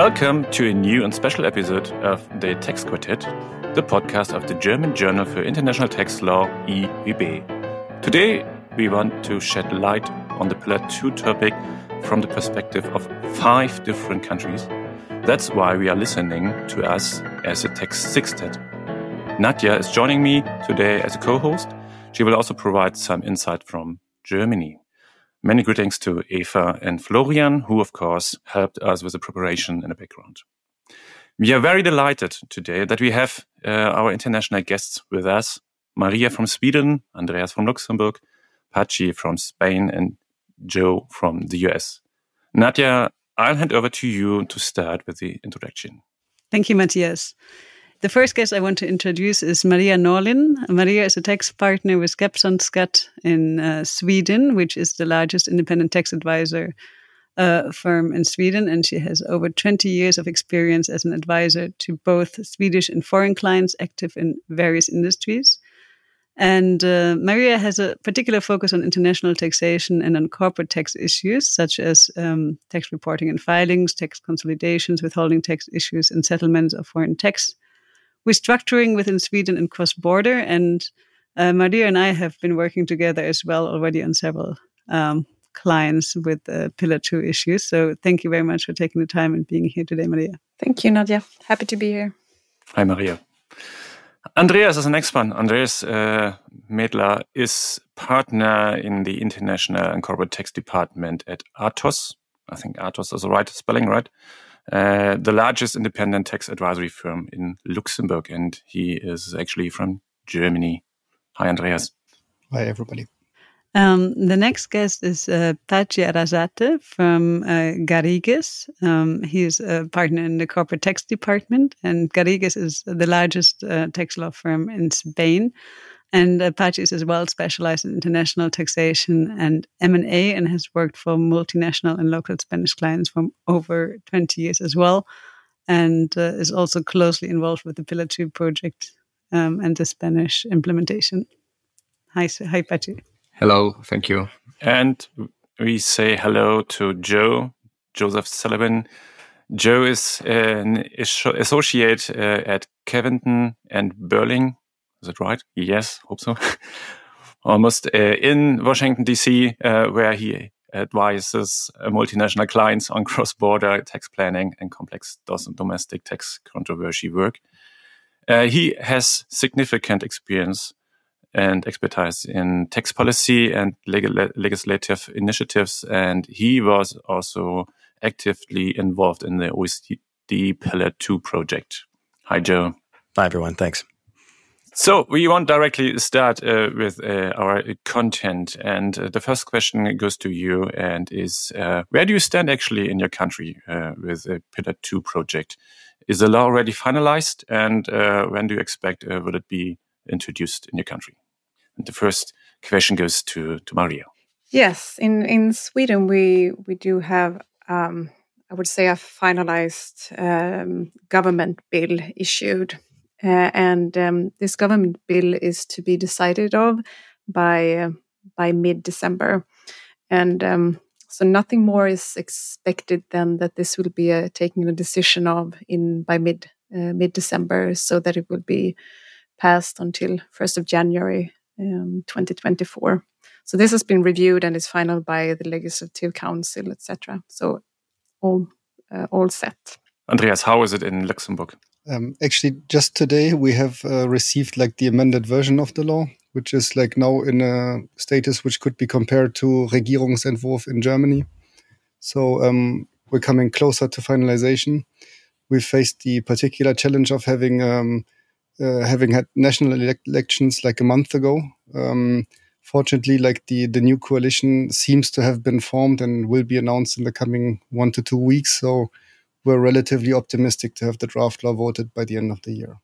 Welcome to a new and special episode of the Tax Quartet, the podcast of the German Journal for International Tax Law, IWB. Today, we want to shed light on the Pillar 2 topic from the perspective of five different countries. That's why we are listening to us as a tax sextet. Nadja is joining me today as a co-host. She will also provide some insight from Germany. Many greetings to Eva and Florian, who of course helped us with the preparation in the background. We are very delighted today that we have uh, our international guests with us. Maria from Sweden, Andreas from Luxembourg, Patxi from Spain, and Joe from the US. Nadja, I'll hand over to you to start with the introduction. Thank you, Matthias. The first guest I want to introduce is Maria Norlin. Maria is a tax partner with Skeppsbron Skatt in uh, Sweden, which is the largest independent tax advisor uh, firm in Sweden. And she has over 20 years of experience as an advisor to both Swedish and foreign clients active in various industries. And uh, Maria has a particular focus on international taxation and on corporate tax issues, such as um, tax reporting and filings, tax consolidations, withholding tax issues, and settlements of foreign tax restructuring within Sweden and cross border. And uh, Maria and I have been working together as well already on several um, clients with uh, Pillar 2 issues. So thank you very much for taking the time and being here today, Maria. Thank you, Nadja. Happy to be here. Hi, Maria. Andreas is the next one. Andreas uh, Medler is partner in the International and Corporate Tax Department at ATOZ. I think ATOZ is the right spelling, right? Uh, the largest independent tax advisory firm in Luxembourg, and he is actually from Germany. Hi, Andreas. Hi, everybody. Um, the next guest is uh, Patxi Arrasate from uh, Garrigues. Um, he is a partner in the corporate tax department, and Garrigues is the largest uh, tax law firm in Spain. And Patxi is as well specialized in international taxation and M&A and has worked for multinational and local Spanish clients for over 20 years as well. And uh, is also closely involved with the Pillar 2 project um, and the Spanish implementation. Hi, hi, Patxi. Hello, thank you. And we say hello to Joe, Joseph Sullivan. Joe is an associate uh, at Covington and Burling is it right? Yes, hope so. Almost uh, in Washington, D.C., uh, where he advises uh, multinational clients on cross border tax planning and complex domestic tax controversy work. Uh, he has significant experience and expertise in tax policy and legislative initiatives, and he was also actively involved in the OECD Pillar 2 project. Hi, Joe. Hi, everyone. Thanks. So we want directly start uh, with uh, our content, and uh, the first question goes to you, and is uh, where do you stand actually in your country uh, with the Pillar Two project? Is the law already finalized, and uh, when do you expect will it be introduced in your country? And the first question goes to to Maria. Yes, in in Sweden we we do have. Um, I would say a finalized um, government bill issued uh, and um, this government bill is to be decided of by uh, by mid December, and um, so nothing more is expected than that this will be a, taking a decision of in by mid uh, mid December, so that it will be passed until first of January um, 2024. So this has been reviewed and is final by the Legislative Council, etc. So all uh, all set. Andreas, how is it in Luxembourg? Um, actually, just today we have uh, received like the amended version of the law, which is like now in a status which could be compared to Regierungsentwurf in Germany. So um, we're coming closer to finalization. We faced the particular challenge of having um, uh, having had national elect elections like a month ago. Um, fortunately, like the the new coalition seems to have been formed and will be announced in the coming one to two weeks. So we're relatively optimistic to have the draft law voted by the end of the year.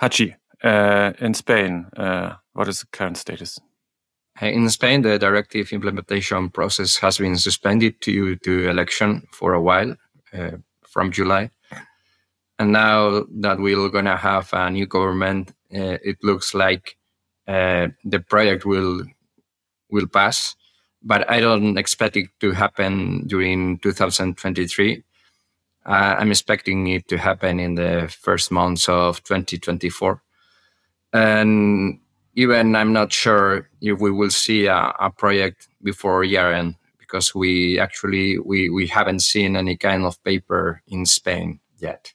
Patxi, uh, in Spain, uh, what is the current status? In Spain, the directive implementation process has been suspended due to election for a while uh, from July. And now that we're going to have a new government, uh, it looks like uh, the project will will pass. But I don't expect it to happen during 2023 Uh, I'm expecting it to happen in the first months of 2024. And even I'm not sure if we will see a, a project before year end because we actually we, we haven't seen any kind of paper in Spain yet.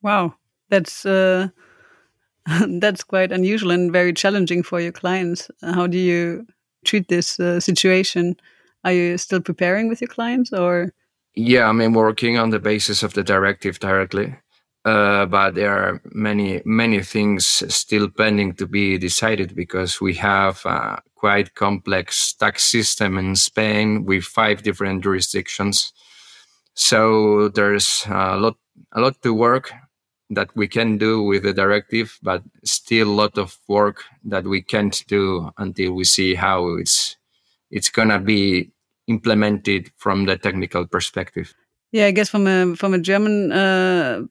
Wow, that's uh, that's quite unusual and very challenging for your clients. How do you treat this uh, situation? Are you still preparing with your clients or? Yeah, I mean, working on the basis of the directive directly. Uh, but there are many, many things still pending to be decided because we have a quite complex tax system in Spain with five different jurisdictions. So there's a lot, a lot to work that we can do with the directive, but still a lot of work that we can't do until we see how it's it's gonna be implemented from the technical perspective. Yeah, I guess from a from a German uh,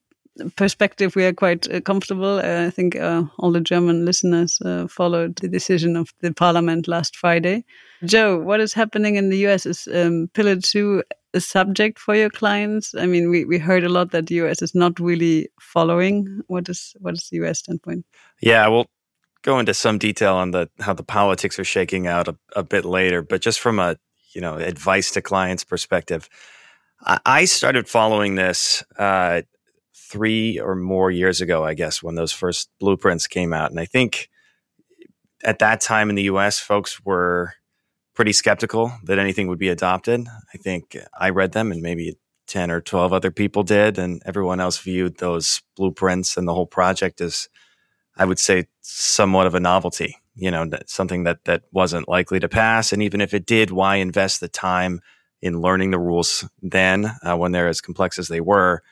perspective, we are quite uh, comfortable. Uh, I think uh, all the German listeners uh, followed the decision of the parliament last Friday. Joe, what is happening in the US? Is um, Pillar Two a subject for your clients? I mean, we, we heard a lot that the US is not really following. What is what is the US standpoint? Yeah, we'll go into some detail on the how the politics are shaking out a, a bit later. But just from a you know advice to clients perspective, I, started following this uh, three or more years ago, I guess, when those first blueprints came out, and I think at that time in the U.S., folks were pretty skeptical that anything would be adopted. I think I read them and maybe 10 or 12 other people did, and everyone else viewed those blueprints and the whole project as, I would say, somewhat of a novelty, you know, something that, that wasn't likely to pass. And even if it did, why invest the time in learning the rules then uh, when they're as complex as they were?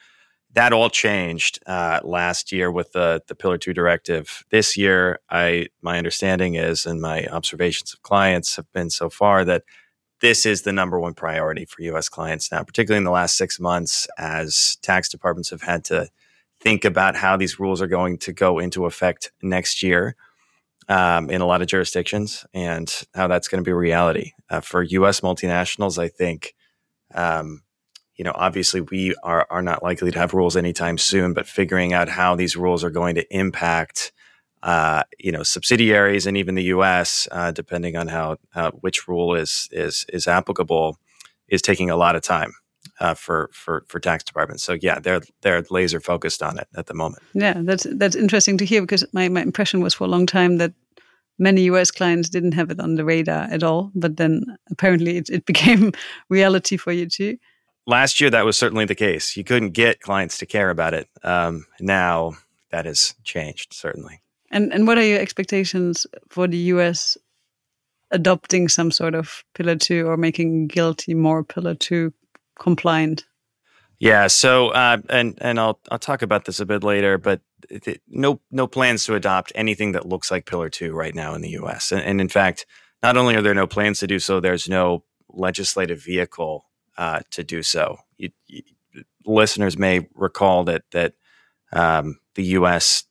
that all changed uh, last year with the the Pillar Two directive. This year, I my understanding is, and my observations of clients have been so far that this is the number one priority for U.S. clients now, particularly in the last six months, as tax departments have had to think about how these rules are going to go into effect next year um, in a lot of jurisdictions and how that's going to be reality uh, for U.S. multinationals. I think. Um, you know, obviously we are, are not likely to have rules anytime soon, but figuring out how these rules are going to impact, uh, you know, subsidiaries and even the U.S., uh, depending on how, how, which rule is is is applicable, is taking a lot of time uh, for for for tax departments. So yeah, they're they're laser focused on it at the moment. Yeah, that's that's interesting to hear because my my impression was for a long time that many US clients didn't have it on the radar at all, but then apparently it, it became reality for you too last year that was certainly the case. You couldn't get clients to care about it. Um, now that has changed certainly. And and what are your expectations for the U.S. adopting some sort of Pillar Two or making GILTI more Pillar Two compliant? Yeah. So uh, and and I'll I'll talk about this a bit later, but no no plans to adopt anything that looks like Pillar Two right now in the U.S. And, and in fact, not only are there no plans to do so, there's no legislative vehicle uh, to do so. You, you, listeners may recall that that um, the U.S.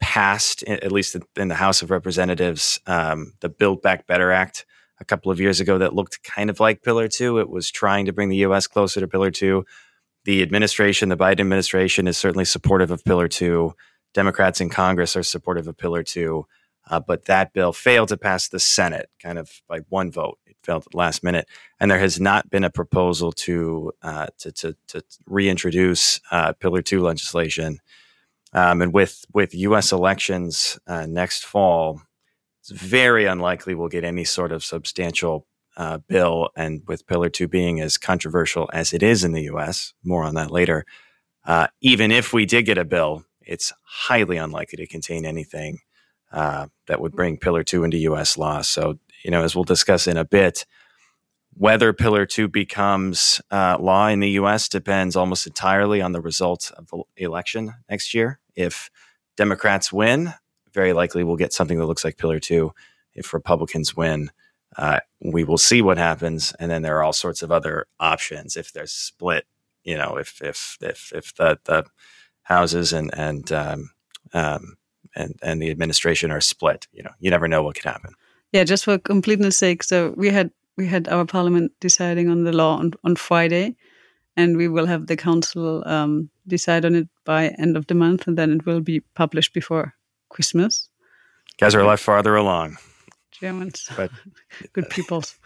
passed, at least in the House of Representatives, um, the Build Back Better Act a couple of years ago that looked kind of like Pillar Two. It was trying to bring the U.S. closer to Pillar Two. The administration, the Biden administration, is certainly supportive of Pillar Two. Democrats in Congress are supportive of Pillar Two. Uh, but that bill failed to pass the Senate, kind of by one vote. It failed at the last minute, and there has not been a proposal to uh, to, to, to, reintroduce uh, Pillar Two legislation. Um, and with with U.S. elections uh, next fall, it's very unlikely we'll get any sort of substantial uh, bill. And with Pillar Two being as controversial as it is in the U.S., more on that later. Uh, even if we did get a bill, it's highly unlikely to contain anything uh, that would bring Pillar 2 into U.S. law. So, you know, as we'll discuss in a bit, whether Pillar 2 becomes uh, law in the U.S. depends almost entirely on the results of the election next year. If Democrats win, very likely we'll get something that looks like Pillar 2. If Republicans win, uh, we will see what happens. And then there are all sorts of other options if there's split, you know, if, if, if, if the, the houses and, and, um, um, and, and the administration are split. You know, you never know what could happen. Yeah, just for completeness sake, so we had we had our parliament deciding on the law on, on Friday, and we will have the council um, decide on it by end of the month, and then it will be published before Christmas. guys are a lot farther along. Germans, But good peoples.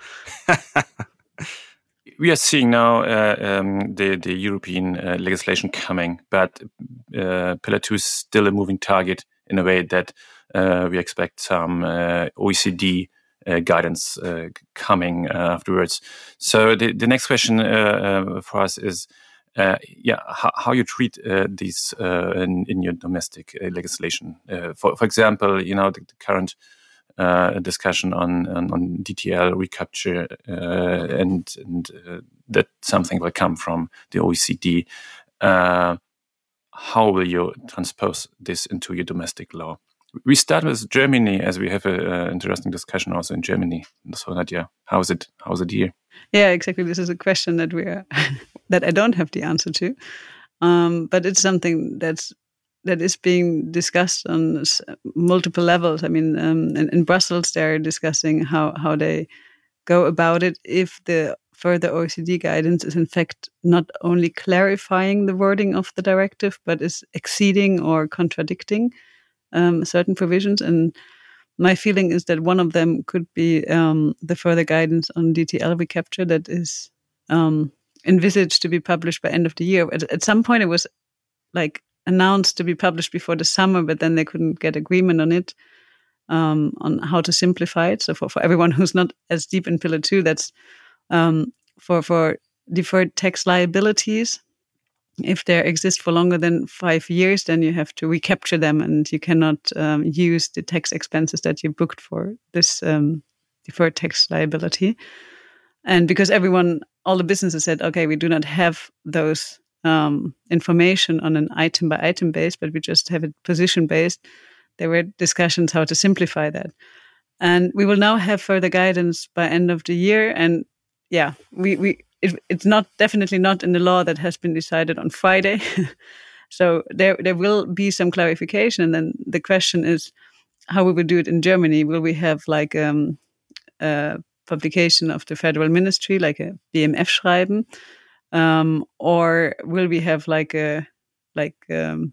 we are seeing now uh, um, the the European uh, legislation coming, but uh, Pillar Two is still a moving target in a way that uh, we expect some uh, OECD uh, guidance uh, coming uh, afterwards. So the, the next question for us is. Uh, yeah, how, how you treat uh, these uh, in, in your domestic legislation. For, for example, you know the, the current uh, discussion on, on, on DTL recapture, uh, and, and uh, that something will come from the OECD. How will you transpose this into your domestic law? We start with Germany, as we have an interesting discussion also in Germany. So Nadja, how is it? How is it here? Yeah, exactly. This is a question that we are that I don't have the answer to, um, but it's something that's that is being discussed on multiple levels. I mean, um, in, in Brussels, they're discussing how how they go about it if the further OECD guidance is in fact not only clarifying the wording of the directive, but is exceeding or contradicting um, certain provisions. And my feeling is that one of them could be um, the further guidance on DTL recapture that is um, envisaged to be published by end of the year. At, at some point, it was like announced to be published before the summer, but then they couldn't get agreement on it um, on how to simplify it. So for, for everyone who's not as deep in Pillar Two, that's um, for for deferred tax liabilities. If they exist for longer than five years, then you have to recapture them, and you cannot um, use the tax expenses that you booked for this um, deferred tax liability. And because everyone, all the businesses said, okay, we do not have those um, information on an item by item base, but we just have it position based. There were discussions how to simplify that, and we will now have further guidance by end of the year. And yeah, we we it, it's not definitely not in the law that has been decided on Friday. so there there will be some clarification, and then the question is how we will do it in Germany. Will we have like um, a publication of the federal ministry, like a BMF schreiben? um, or will we have like a like um,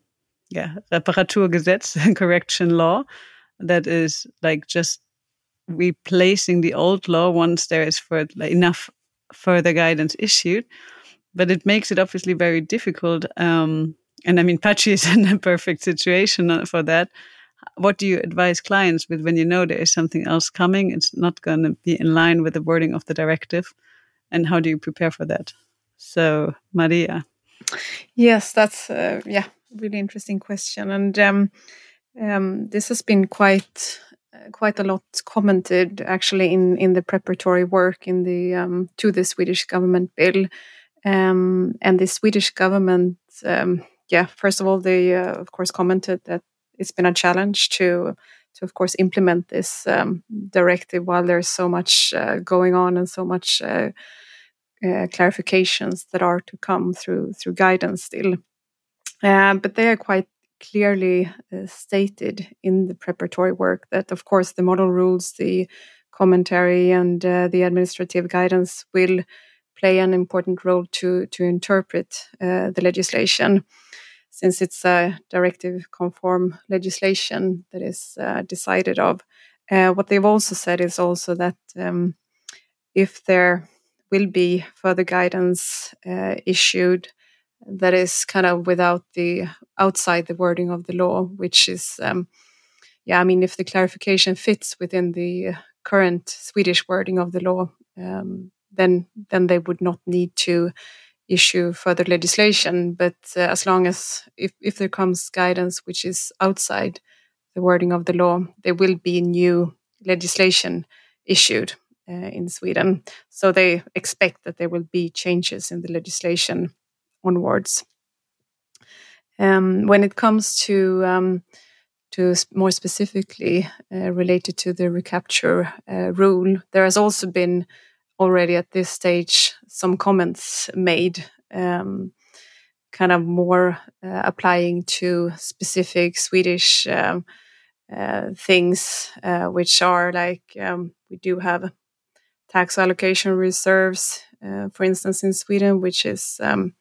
yeah Reparaturgesetz correction law that is like just replacing the old law once there is for like, enough further guidance issued, but it makes it obviously very difficult. Um, and I mean, Patxi is in a perfect situation for that. What do you advise clients with when you know there is something else coming? It's not going to be in line with the wording of the directive, and how do you prepare for that? So, Maria. Yes, that's uh, yeah, really interesting question, and um, um, this has been quite uh, quite a lot commented actually in in the preparatory work in the um, to the Swedish government bill, um, and the Swedish government, um, yeah, first of all, they uh, of course commented that it's been a challenge to to of course implement this um, directive while there's so much uh, going on and so much uh, uh, clarifications that are to come through through guidance still. Uh, but they are quite clearly uh, stated in the preparatory work that, of course, the model rules, the commentary, and uh, the administrative guidance will play an important role to to interpret the legislation, since it's a directive conform legislation that is uh, decided of. what they've also said is also that um, if there will be further guidance uh, issued that is kind of without the outside the wording of the law, which is, um, yeah, I mean, if the clarification fits within the current Swedish wording of the law, um, then then they would not need to issue further legislation. But uh, as long as if if there comes guidance which is outside the wording of the law, there will be new legislation issued uh, in Sweden. So they expect that there will be changes in the legislation onwards. Um, when it comes to um, to more specifically uh, related to the recapture uh, rule, there has also been already at this stage some comments made, um, kind of more uh, applying to specific Swedish um, uh, things, uh, which are like um, we do have tax allocation reserves uh, for instance, in Sweden, which is um,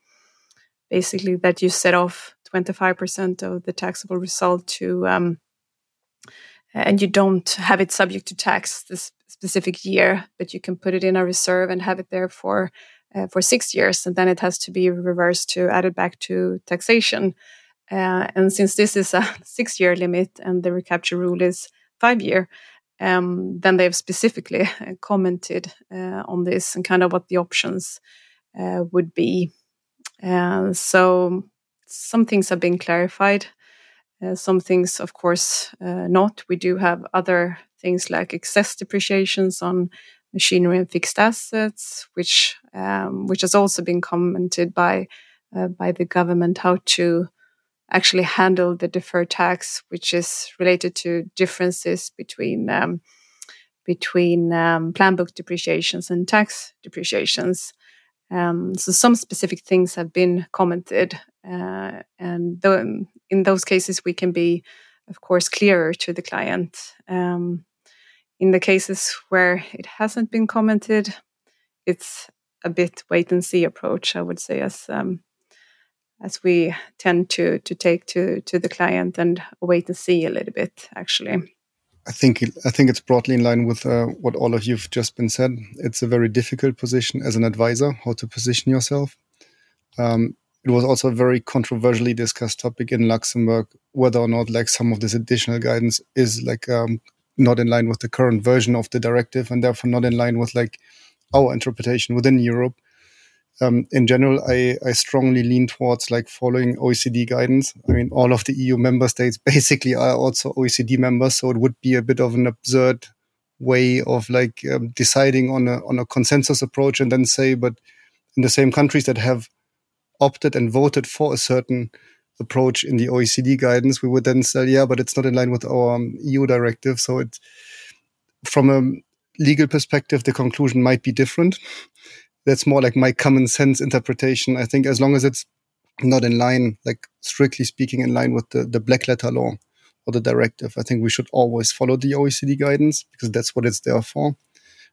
basically that you set off 25% of the taxable result to, um, and you don't have it subject to tax this specific year, but you can put it in a reserve and have it there for uh, for six years, and then it has to be reversed to added back to taxation. Uh, and since this is a six-year limit and the recapture rule is five-year, um, then they've specifically uh, commented uh, on this and kind of what the options uh, would be. Uh, so some things have been clarified. Some things, of course, not. We do have other things like excess depreciations on machinery and fixed assets, which um, which has also been commented by uh, by the government how to actually handle the deferred tax, which is related to differences between um, between um, plan book depreciations and tax depreciations. Um, so some specific things have been commented, uh, and th- in those cases we can be, of course, clearer to the client. Um, in the cases where it hasn't been commented, it's a bit wait and see approach, I would say, as um, as we tend to to take to to the client and wait and see a little bit, actually. I think I think it's broadly in line with uh, what all of you've just been said. It's a very difficult position as an advisor, how to position yourself. Um, it was also a very controversially discussed topic in Luxembourg whether or not like some of this additional guidance is like um, not in line with the current version of the directive and therefore not in line with like our interpretation within Europe. Um, in general, I, I strongly lean towards like following OECD guidance. I mean, all of the EU member states basically are also OECD members, so it would be a bit of an absurd way of like um, deciding on a on a consensus approach and then say, but in the same countries that have opted and voted for a certain approach in the OECD guidance, we would then say, yeah, but it's not in line with our um, EU directive. So it, from a legal perspective, the conclusion might be different. That's more like my common sense interpretation. I think as long as it's not in line, like strictly speaking, in line with the, the black letter law or the directive, I think we should always follow the OECD guidance because that's what it's there for.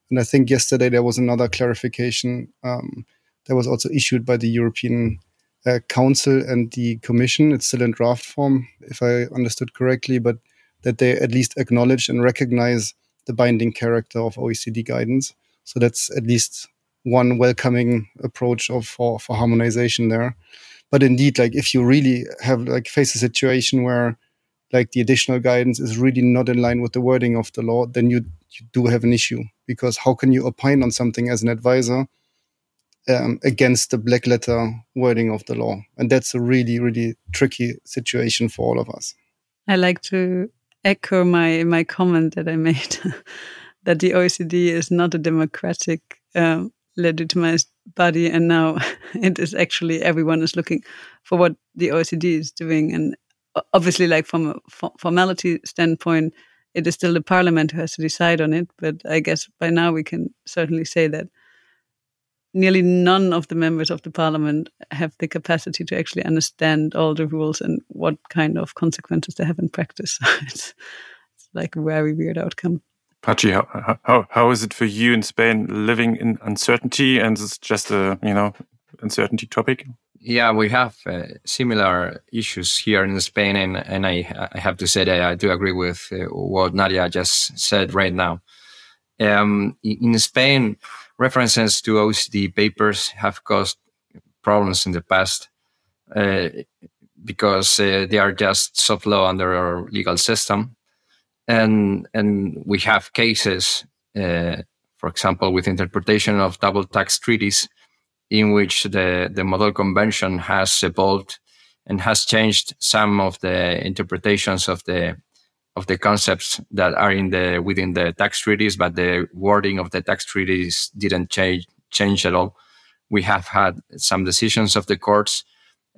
And I think yesterday there was another clarification um, that was also issued by the European uh, Council and the Commission. It's still in draft form, if I understood correctly, but that they at least acknowledge and recognize the binding character of OECD guidance. So that's at least one welcoming approach of for, for harmonization there. But indeed, like if you really have like face a situation where like the additional guidance is really not in line with the wording of the law, then you, you do have an issue because how can you opine on something as an advisor um, against the black letter wording of the law. And that's a really, really tricky situation for all of us. I like to echo my, my comment that I made that the OECD is not a democratic um, legitimized body. And now it is actually everyone is looking for what the OECD is doing. And obviously, like from a formality standpoint, it is still the parliament who has to decide on it. But I guess by now we can certainly say that nearly none of the members of the parliament have the capacity to actually understand all the rules and what kind of consequences they have in practice. it's, it's like a very weird outcome. Patxi, how, how, how is it for you in Spain living in uncertainty and it's just a, you know, uncertainty topic? Yeah, we have uh, similar issues here in Spain, and, and I, I have to say that I do agree with uh, what Nadja just said right now. Um, in Spain, references to OECD papers have caused problems in the past uh, because uh, they are just soft law under our legal system, and and we have cases, uh, for example, with interpretation of double tax treaties, in which the the model convention has evolved and has changed some of the interpretations of the of the concepts that are in the within the tax treaties, but the wording of the tax treaties didn't change change at all. We have had some decisions of the courts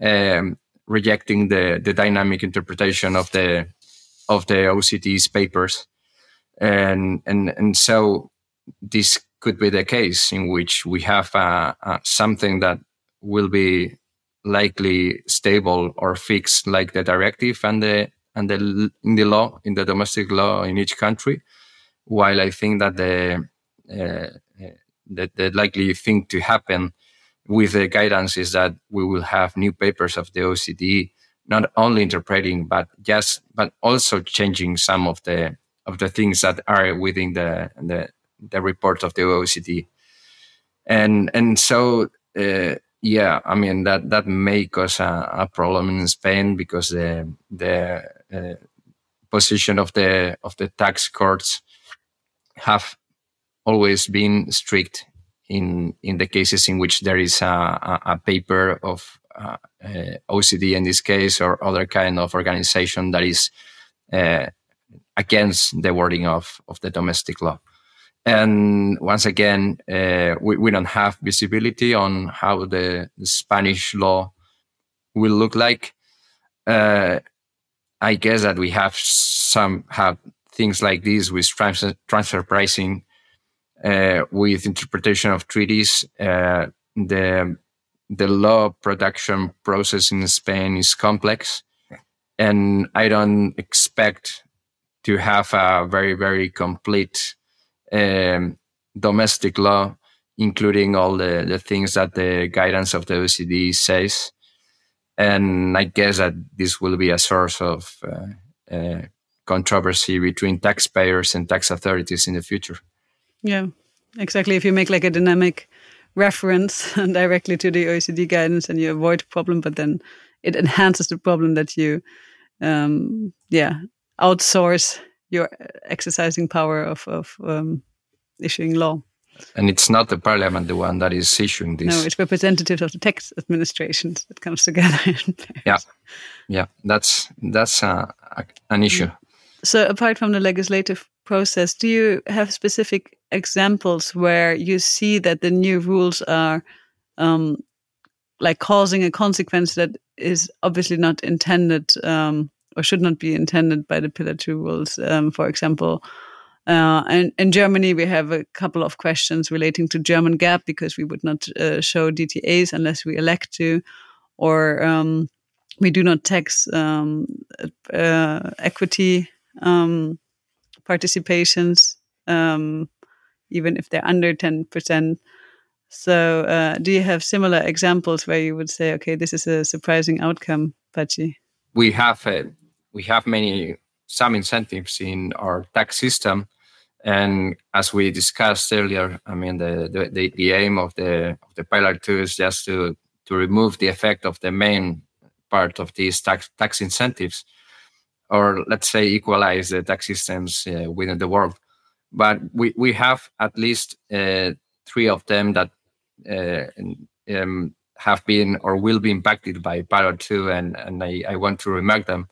um, rejecting the the dynamic interpretation of the of the OECD's papers, and and and so this could be the case in which we have uh, uh, something that will be likely stable or fixed, like the directive and the and the in the law in the domestic law in each country. While i think that the uh, the, the likely thing to happen with the guidance is that we will have new papers of the OECD, not only interpreting, but just, but also changing some of the, of the things that are within the, the, the report of the OECD. And, and so, uh, yeah, I mean, that, that may cause a, a problem in Spain because the, the, uh, position of the, of the tax courts have always been strict in in the cases in which there is a, a, a paper of uh, uh, in this case or other kind of organization that is uh, against the wording of of the domestic law. And once again, uh, we, we don't have visibility on how the, the Spanish law will look like. Uh, I guess that we have some have things like this with transfer, transfer pricing uh, with interpretation of treaties. The the law production process in Spain is complex, and I don't expect to have a very very complete um, domestic law, including all the, the things that the guidance of the OECD says. And I guess that this will be a source of uh, uh, controversy between taxpayers and tax authorities in the future. Yeah, exactly. If you make like a dynamic reference directly to the OECD guidance and you avoid the problem, but then it enhances the problem that you, um, yeah, outsource your exercising power of, of um, issuing law. And it's not the parliament the one that is issuing this. No, it's representatives of the tax administrations that comes together. yeah, yeah, that's that's uh, an issue. So, apart from the legislative process, do you have specific examples where you see that the new rules are um, like causing a consequence that is obviously not intended um, or should not be intended by the Pillar Two rules? Um, for example, uh, and in Germany, we have a couple of questions relating to German GAAP because we would not uh, show DTAs unless we elect to, or um, we do not tax um, uh, equity um, participations, um, even if they're under 10%. So, uh, do you have similar examples where you would say, okay, this is a surprising outcome, Patxi? We have uh, we have many some incentives in our tax system, and as we discussed earlier, I mean the the, the, the aim of the of the pillar two is just to to remove the effect of the main part of these tax tax incentives or let's say equalize the tax systems uh, within the world. But we, we have at least uh, three of them that uh, um, have been or will be impacted by Pillar 2, and, and I, I want to remark them.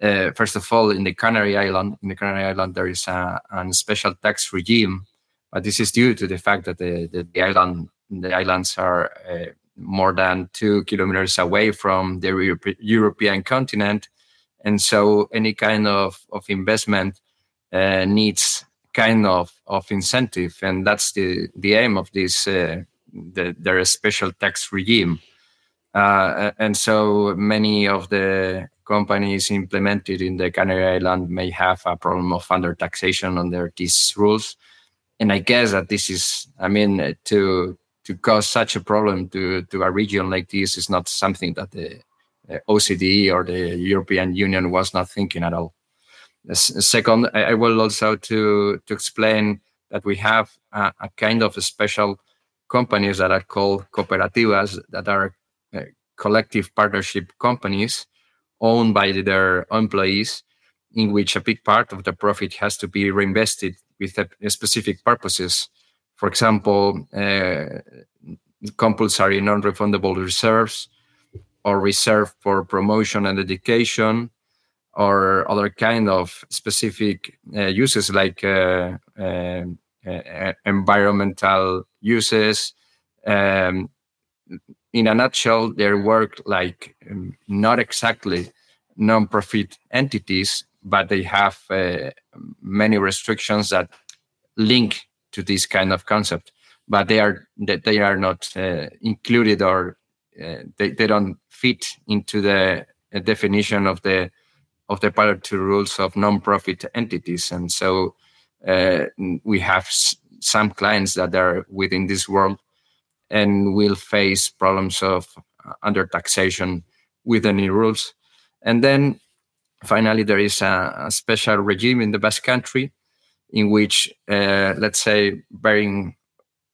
Uh, first of all, in the Canary Island, in the Canary Island, there is a, a special tax regime, but this is due to the fact that the, the, the island the islands are uh, more than two kilometers away from the Europe, European continent, and so any kind of, of investment uh, needs kind of, of incentive. And that's the, the aim of this uh, the, their special tax regime. Uh, and so many of the companies implemented in the Canary Island may have a problem of under taxation under these rules. And I guess that this is I mean to to cause such a problem to to a region like this is not something that the OCDE or the European Union was not thinking at all. Second, I will also to to explain that we have a, a kind of special companies that are called cooperativas that are uh, collective partnership companies owned by their employees in which a big part of the profit has to be reinvested with a, a specific purposes for example uh, compulsory non-refundable reserves or reserved for promotion and education or other kind of specific uh, uses like uh, uh, uh environmental uses um, in a nutshell they work like um, not exactly non-profit entities but they have uh, many restrictions that link to this kind of concept. But they are that they are not uh, included or they, they don't fit into the uh, definition of the of the Pillar Two rules of non-profit entities, and so uh, we have some clients that are within this world and will face problems of uh, under taxation with the new rules. And then finally, there is a, a special regime in the Basque Country in which, uh, let's say, bearing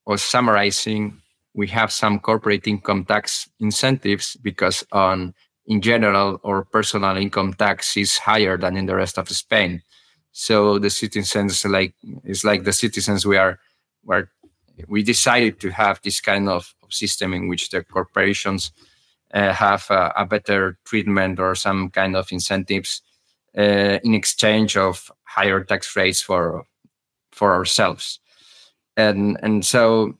or summarizing, we have some corporate income tax incentives because on in general our personal income tax is higher than in the rest of Spain. So the citizens like it's like the citizens we are where we decided to have this kind of system in which the corporations uh, have a, a, better treatment or some kind of incentives uh, in exchange of higher tax rates for for ourselves and and so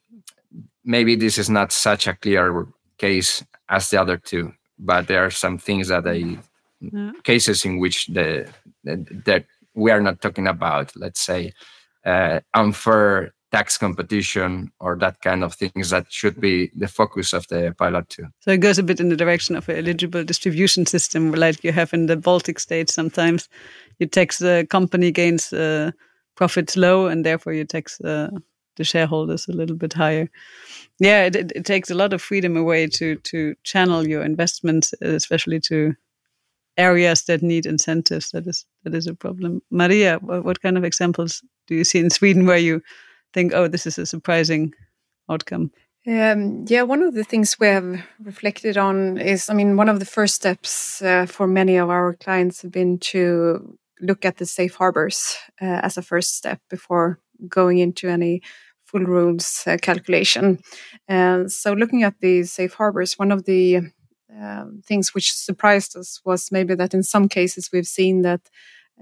maybe this is not such a clear case as the other two but there are some things that I yeah. cases in which the, the that we are not talking about let's say uh, unfair tax competition or that kind of things that should be the focus of the Pillar Two. So it goes a bit in the direction of an eligible distribution system, like you have in the Baltic states. Sometimes you tax the company gains uh, profits low, and therefore you tax uh, the shareholders a little bit higher. Yeah, it, it, it, takes a lot of freedom away to to channel your investments, especially to areas that need incentives. That is that is a problem. Maria, what, kind of examples do you see in Sweden where you think, oh, this is a surprising outcome? Um, yeah, one of the things we have reflected on is, I mean, one of the first steps uh, for many of our clients have been to look at the safe harbors uh, as a first step before going into any full rules uh, calculation. And so, looking at the safe harbors, one of the um, things which surprised us was maybe that in some cases we've seen that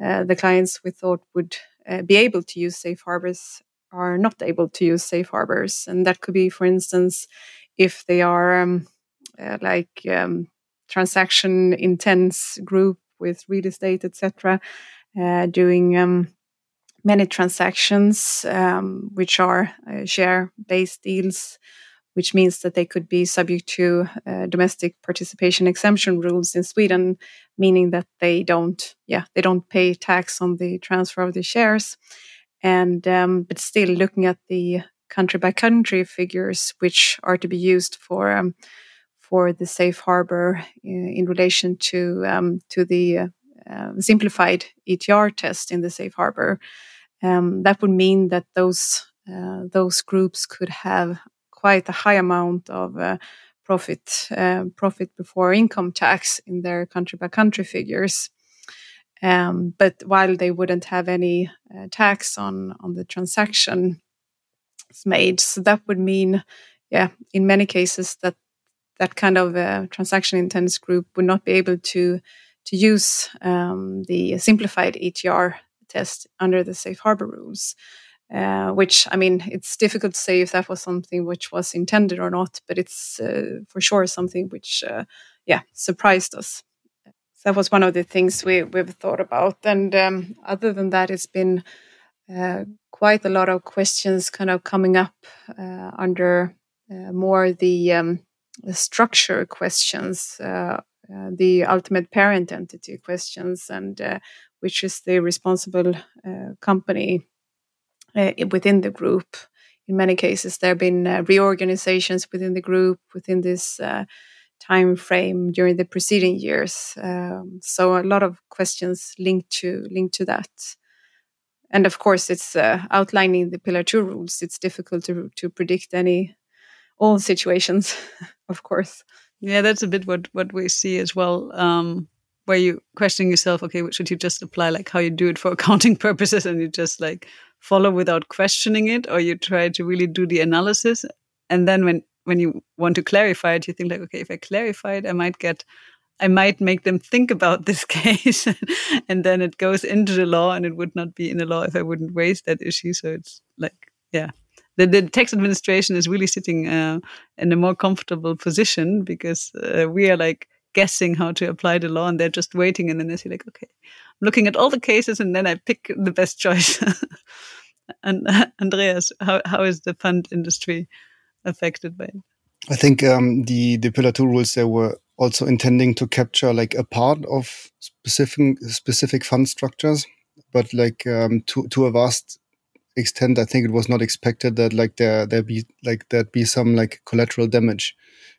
uh, the clients we thought would uh, be able to use safe harbors are not able to use safe harbors. And that could be, for instance, if they are um, uh, like um, transaction intense group with real estate, etc., uh, doing um, many transactions um, which are uh, share based deals, which means that they could be subject to uh, domestic participation exemption rules in Sweden, meaning that they don't, yeah, they don't pay tax on the transfer of the shares and um, but still looking at the country by country figures which are to be used for um, for the safe harbor in, in relation to um, to the uh, uh, simplified ETR test in the safe harbor. Um, that would mean that those uh, those groups could have quite a high amount of uh, profit uh, profit before income tax in their country by country figures. Um, but while they wouldn't have any uh, tax on on the transaction made, so that would mean, yeah, in many cases that that kind of uh, transaction intense group would not be able to to use um, the simplified ETR test under the safe harbor rules. Uh, which I mean, it's difficult to say if that was something which was intended or not, but it's uh, for sure something which, uh, yeah, surprised us that was one of the things we we've thought about. And um, other than that, it's been uh, quite a lot of questions kind of coming up uh, under uh, more the, um, the, structure questions, the ultimate parent entity questions, and which is the responsible company within the group. In many cases, there have been reorganizations within the group within this time frame during the preceding years. Um, so a lot of questions linked to linked to that. And of course, it's uh, outlining the Pillar Two rules. It's difficult to to predict any all situations, of course. Yeah, that's a bit what what we see as well. Um, where you questioning yourself, okay, should you just apply? Like how you do it for accounting purposes, and you just like follow without questioning it, or you try to really do the analysis, and then when when you want to clarify it, you think like, okay, if I clarify it, I might get, I might make them think about this case, and then it goes into the law, and it would not be in the law if I wouldn't raise that issue. So it's like, yeah, the, the tax administration is really sitting uh, in a more comfortable position because uh, we are like guessing how to apply the law, and they're just waiting, and then they say like, okay, I'm looking at all the cases, and then I pick the best choice. and uh, Andreas, how how is the fund industry? affected by it? I think um, the the Pillar Two rules they were also intending to capture like a part of specific specific fund structures, but like um, to to a vast extent, I think it was not expected that like there there be like there be some like collateral damage.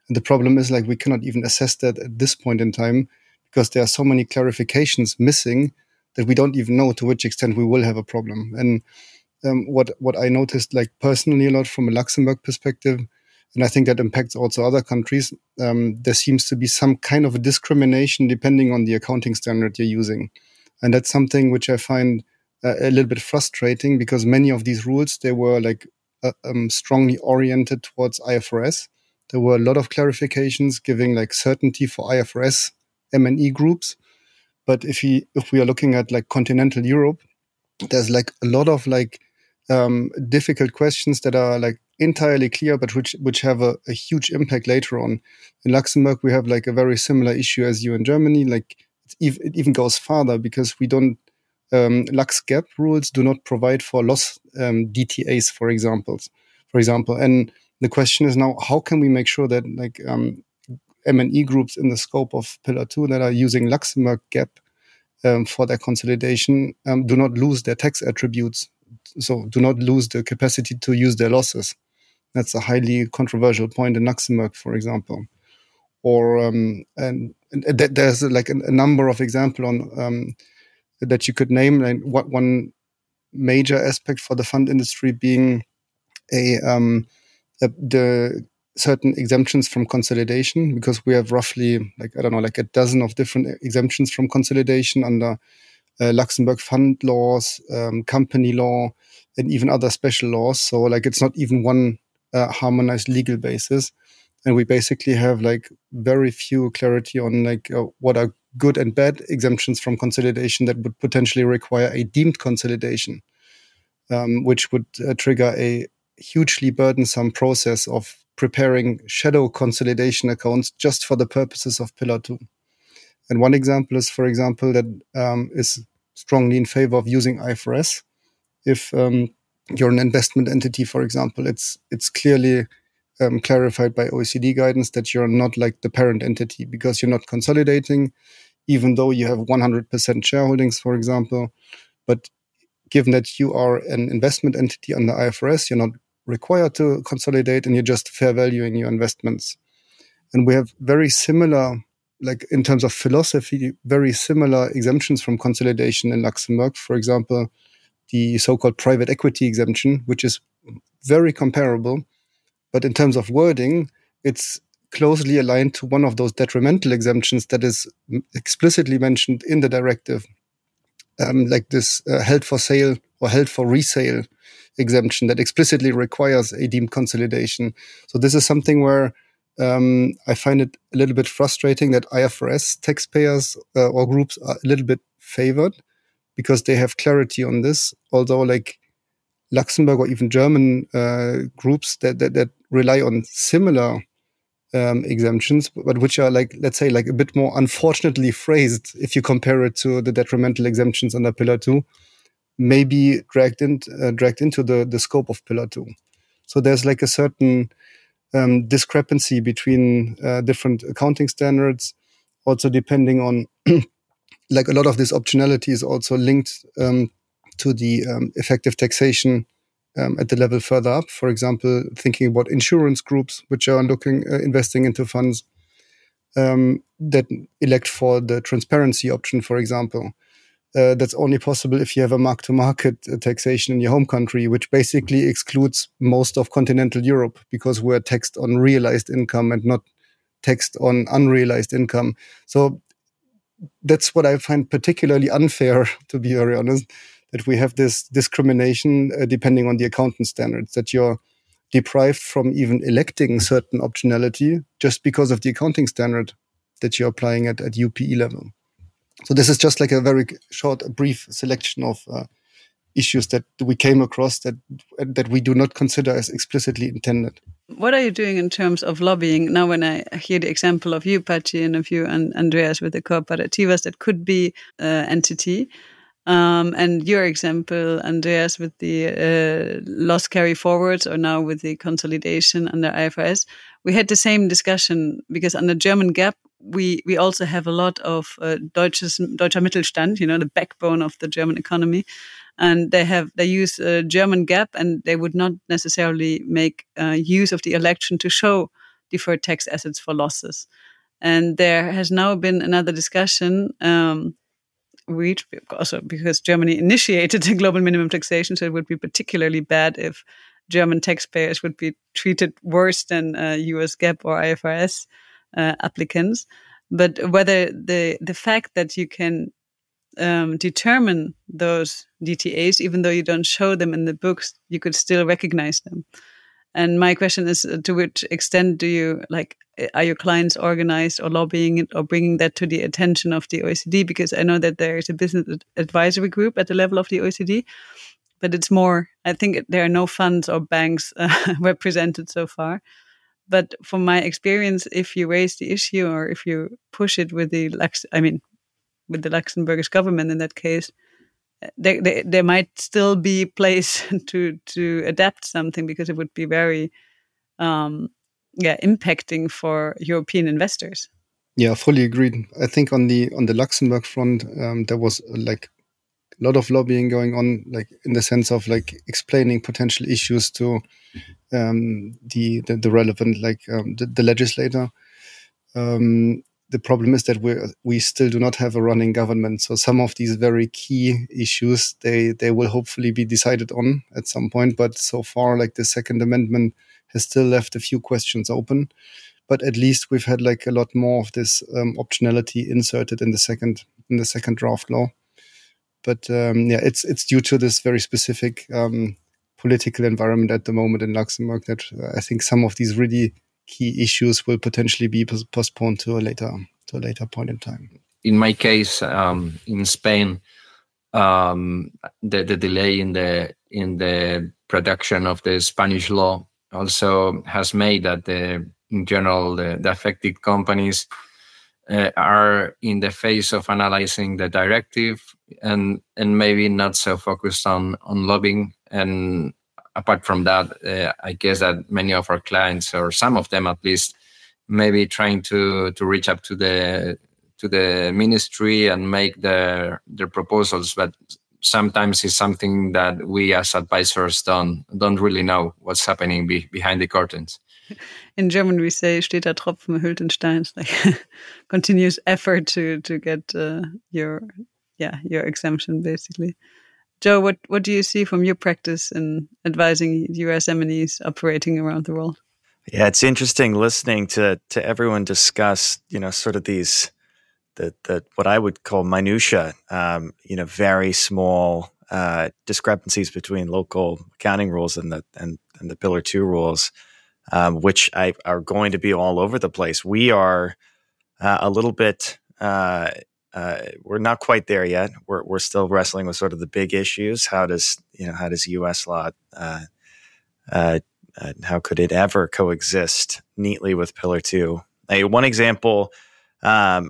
And the problem is like we cannot even assess that at this point in time because there are so many clarifications missing that we don't even know to which extent we will have a problem. And um, what what I noticed like personally a lot from a Luxembourg perspective, and I think that impacts also other countries. Um, there seems to be some kind of discrimination depending on the accounting standard you're using, and that's something which I find uh, a little bit frustrating because many of these rules they were like uh, um, strongly oriented towards IFRS. There were a lot of clarifications giving like certainty for IFRS MNE groups. But if we if we are looking at like continental Europe, there's like a lot of like um, difficult questions that are like entirely clear, but which which have a, a, huge impact later on. In Luxembourg, we have like a very similar issue as you in Germany. Like it even goes farther because we don't um, Lux GAAP rules do not provide for loss um, DTAs, for example. For example, and the question is now, how can we make sure that like um, MNE groups in the scope of Pillar 2 that are using Luxembourg GAAP um, for their consolidation um, do not lose their tax attributes. So do not lose the capacity to use their losses. That's a highly controversial point in Luxembourg, for example. Or um, and, and there's like a, a, number of examples on um, that you could name. Like what one major aspect for the fund industry being a, um, a the certain exemptions from consolidation because we have roughly like I don't know like a dozen of different exemptions from consolidation under uh, Luxembourg fund laws, um, company law, and even other special laws. So like it's not even one uh, harmonized legal basis, and we basically have like very few clarity on like uh, what are good and bad exemptions from consolidation that would potentially require a deemed consolidation, um, which would uh, trigger a hugely burdensome process of preparing shadow consolidation accounts just for the purposes of Pillar 2. And one example is, for example, that um, is strongly in favor of using IFRS. If um, you're an investment entity, for example, it's it's clearly um, clarified by OECD guidance that you're not like the parent entity because you're not consolidating, even though you have 100% shareholdings, for example. But given that you are an investment entity under IFRS, you're not required to consolidate and you're just fair valuing your investments. And we have very similar, like in terms of philosophy, very similar exemptions from consolidation in Luxembourg. For example, the so called private equity exemption, which is very comparable. But in terms of wording, it's closely aligned to one of those detrimental exemptions that is explicitly mentioned in the directive, um, like this uh, held for sale or held for resale exemption that explicitly requires a deemed consolidation. So this is something where um, I find it a little bit frustrating that IFRS taxpayers uh, or groups are a little bit favored because they have clarity on this. Although, like Luxembourg or even German uh, groups that, that, that rely on similar um, exemptions, but which are like let's say like a bit more unfortunately phrased if you compare it to the detrimental exemptions under Pillar Two may be dragged in, uh, dragged into the, the scope of Pillar 2. So there's like a certain um, discrepancy between uh, different accounting standards, also depending on, like a lot of this optionality is also linked um, to the um, effective taxation um, at the level further up. For example, thinking about insurance groups, which are looking, uh, investing into funds um, that elect for the transparency option, for example uh, that's only possible if you have a mark to market taxation in your home country, which basically excludes most of continental Europe because we're taxed on realized income and not taxed on unrealized income. So that's what I find particularly unfair, to be very honest, that we have this discrimination uh, depending on the accountant standards, that you're deprived from even electing certain optionality just because of the accounting standard that you're applying at, at UPE level. So this is just like a very short, brief selection of uh, issues that we came across that that we do not consider as explicitly intended. What are you doing in terms of lobbying now? When I hear the example of you, Patxi, and of you and Andreas with the cooperativas, that could be uh, entity. Um, and your example, Andreas, with the uh, loss carry forwards, or now with the consolidation under IFRS, we had the same discussion because under German GAAP, we we also have a lot of uh, Deutsches, Deutscher Mittelstand, you know, the backbone of the German economy, and they have they use a German GAAP, and they would not necessarily make uh, use of the election to show deferred tax assets for losses. And there has now been another discussion. Um, reached also because Germany initiated the global minimum taxation, so it would be particularly bad if German taxpayers would be treated worse than uh, US GAAP or IFRS uh, applicants. But whether the the fact that you can um, determine those DTAs, even though you don't show them in the books, you could still recognize them. And my question is, uh, to which extent do you like? Are your clients organized or lobbying it or bringing that to the attention of the OECD? Because I know that there is a business advisory group at the level of the OECD, but it's more. I think there are no funds or banks uh, represented so far. But from my experience, if you raise the issue or if you push it with the Lux, I mean, with the Luxembourgish government in that case, there, there, there might still be place to to adapt something because it would be very, um, yeah, impacting for European investors. Yeah, fully agreed. I think on the on the Luxembourg front, um, there was uh, like a lot of lobbying going on, like in the sense of like explaining potential issues to um, the, the, the relevant like um, the, the, legislator. Um, the problem is that we we still do not have a running government. So some of these very key issues they they will hopefully be decided on at some point. But so far, like the Second Amendment has still left a few questions open. But at least we've had like a lot more of this um, optionality inserted in the second in the second draft law. But um, yeah, it's it's due to this very specific um, political environment at the moment in Luxembourg that uh, I think some of these really key issues will potentially be postponed to a later to a later point in time. In my case, um, in Spain, um, the, the delay in the in the production of the Spanish law also has made that the in general the, the affected companies uh, are in the phase of analyzing the directive and and maybe not so focused on on lobbying. And apart from that uh, i guess that many of our clients or some of them at least maybe trying to to reach up to the to the ministry and make their their proposals. But sometimes it's something that we as advisors don't don't really know what's happening be, behind the curtains in German we say steter Tropfen hüllt den Stein. Like continuous effort to to get uh, your yeah your exemption basically. Joe, what what do you see from your practice in advising US MNEs operating around the world? Yeah, it's interesting listening to to everyone discuss you know sort of these the the what I would call minutia, um, you know, very small uh, discrepancies between local accounting rules and the and, and the Pillar Two rules um, which I, are going to be all over the place. We are uh, a little bit. Uh, uh, we're not quite there yet. We're we're still wrestling with sort of the big issues. How does you know how does U.S. law uh, uh, how could it ever coexist neatly with Pillar Two? A one example, um,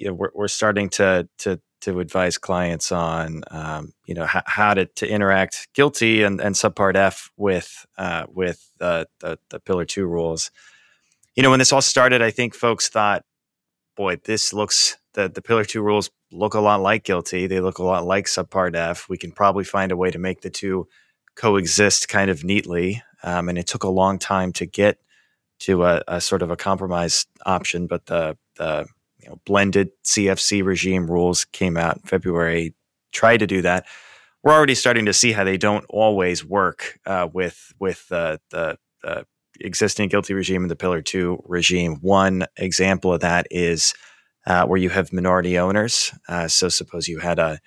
you know, we're, we're starting to to to advise clients on um, you know h- how to, to interact GILTI and, and subpart F with uh, with uh, the, the Pillar Two rules. You know, when this all started, I think folks thought, "Boy, this looks the the Pillar Two rules look a lot like GILTI. They look a lot like subpart F. We can probably find a way to make the two coexist kind of neatly." Um, and it took a long time to get to a, a sort of a compromise option, but the the you know, blended CFC regime rules came out in February, tried to do that. We're already starting to see how they don't always work uh, with with uh, the, existing GILTI regime and the Pillar Two regime. One example of that is uh, where you have minority owners. Uh, so suppose you had a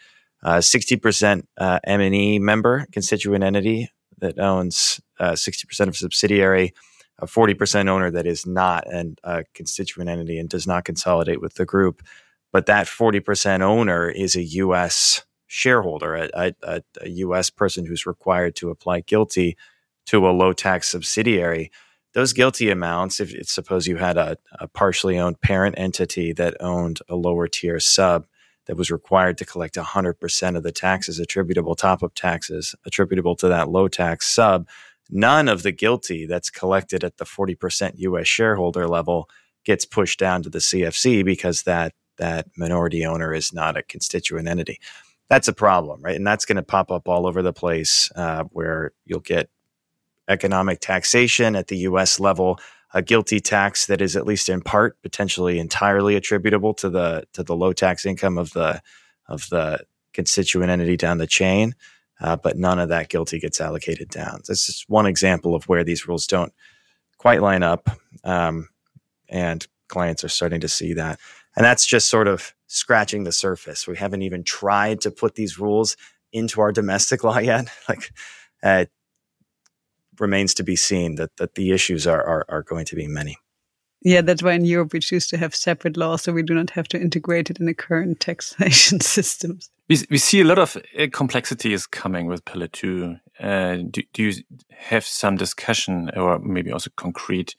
sixty percent uh, MNE member constituent entity that owns sixty percent of a subsidiary a 40% owner that is not an, a constituent entity and does not consolidate with the group. But that 40% owner is a U.S. shareholder, a, a, a U.S. person who's required to apply GILTI to a low tax subsidiary. Those GILTI amounts, if, if suppose you had a, a partially owned parent entity that owned a lower tier sub, that was required to collect 100% of the taxes attributable top up taxes attributable to that low tax sub none of the GILTI that's collected at the 40% US shareholder level gets pushed down to the CFC because that that minority owner is not a constituent entity. that's a problem, right? And that's going to pop up all over the place uh, where you'll get economic taxation at the U.S. level, a GILTI tax that is at least in part potentially entirely attributable to the to the low tax income of the of the constituent entity down the chain, uh, but none of that GILTI gets allocated down. This is one example of where these rules don't quite line up, um, and clients are starting to see that. And that's just sort of scratching the surface. We haven't even tried to put these rules into our domestic law yet. Like, uh, remains to be seen that that the issues are, are are going to be many. Yeah, that's why in Europe we choose to have separate laws, so we do not have to integrate it in the current taxation systems. We, we see a lot of uh, complexity is coming with Pillar Two. Uh, do, do you have some discussion or maybe also concrete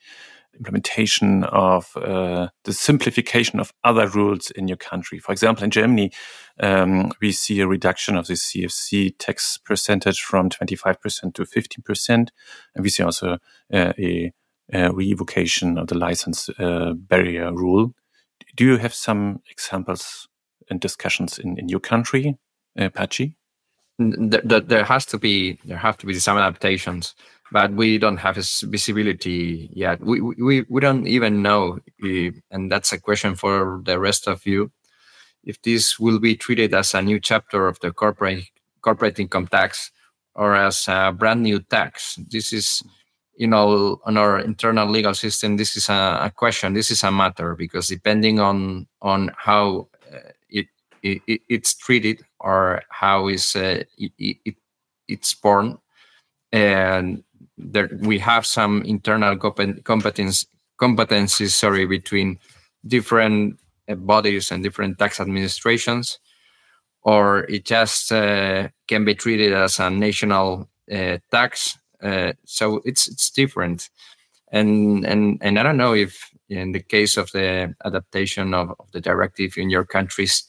implementation of uh, the simplification of other rules in your country. For example, in Germany, um, we see a reduction of the CFC tax percentage from 25% to 15%. And we see also uh, a, a, revocation of the license uh, barrier rule. Do you have some examples and discussions in, in your country, uh, Patxi? There, there has to be there have to be some adaptations but we don't have visibility yet. We, we, we don't even know, and that's a question for the rest of you, if this will be treated as a new chapter of the corporate, corporate income tax or as a brand new tax. This is, you know, on our internal legal system, this is a, a question, this is a matter, because depending on, on how uh, it, it, it's treated or how is uh, it, it, it's born, and there we have some internal competence competencies sorry between different uh, bodies and different tax administrations or it just uh, can be treated as a national uh, tax uh, so it's it's different and and and i don't know if in the case of the adaptation of, of the directive in your countries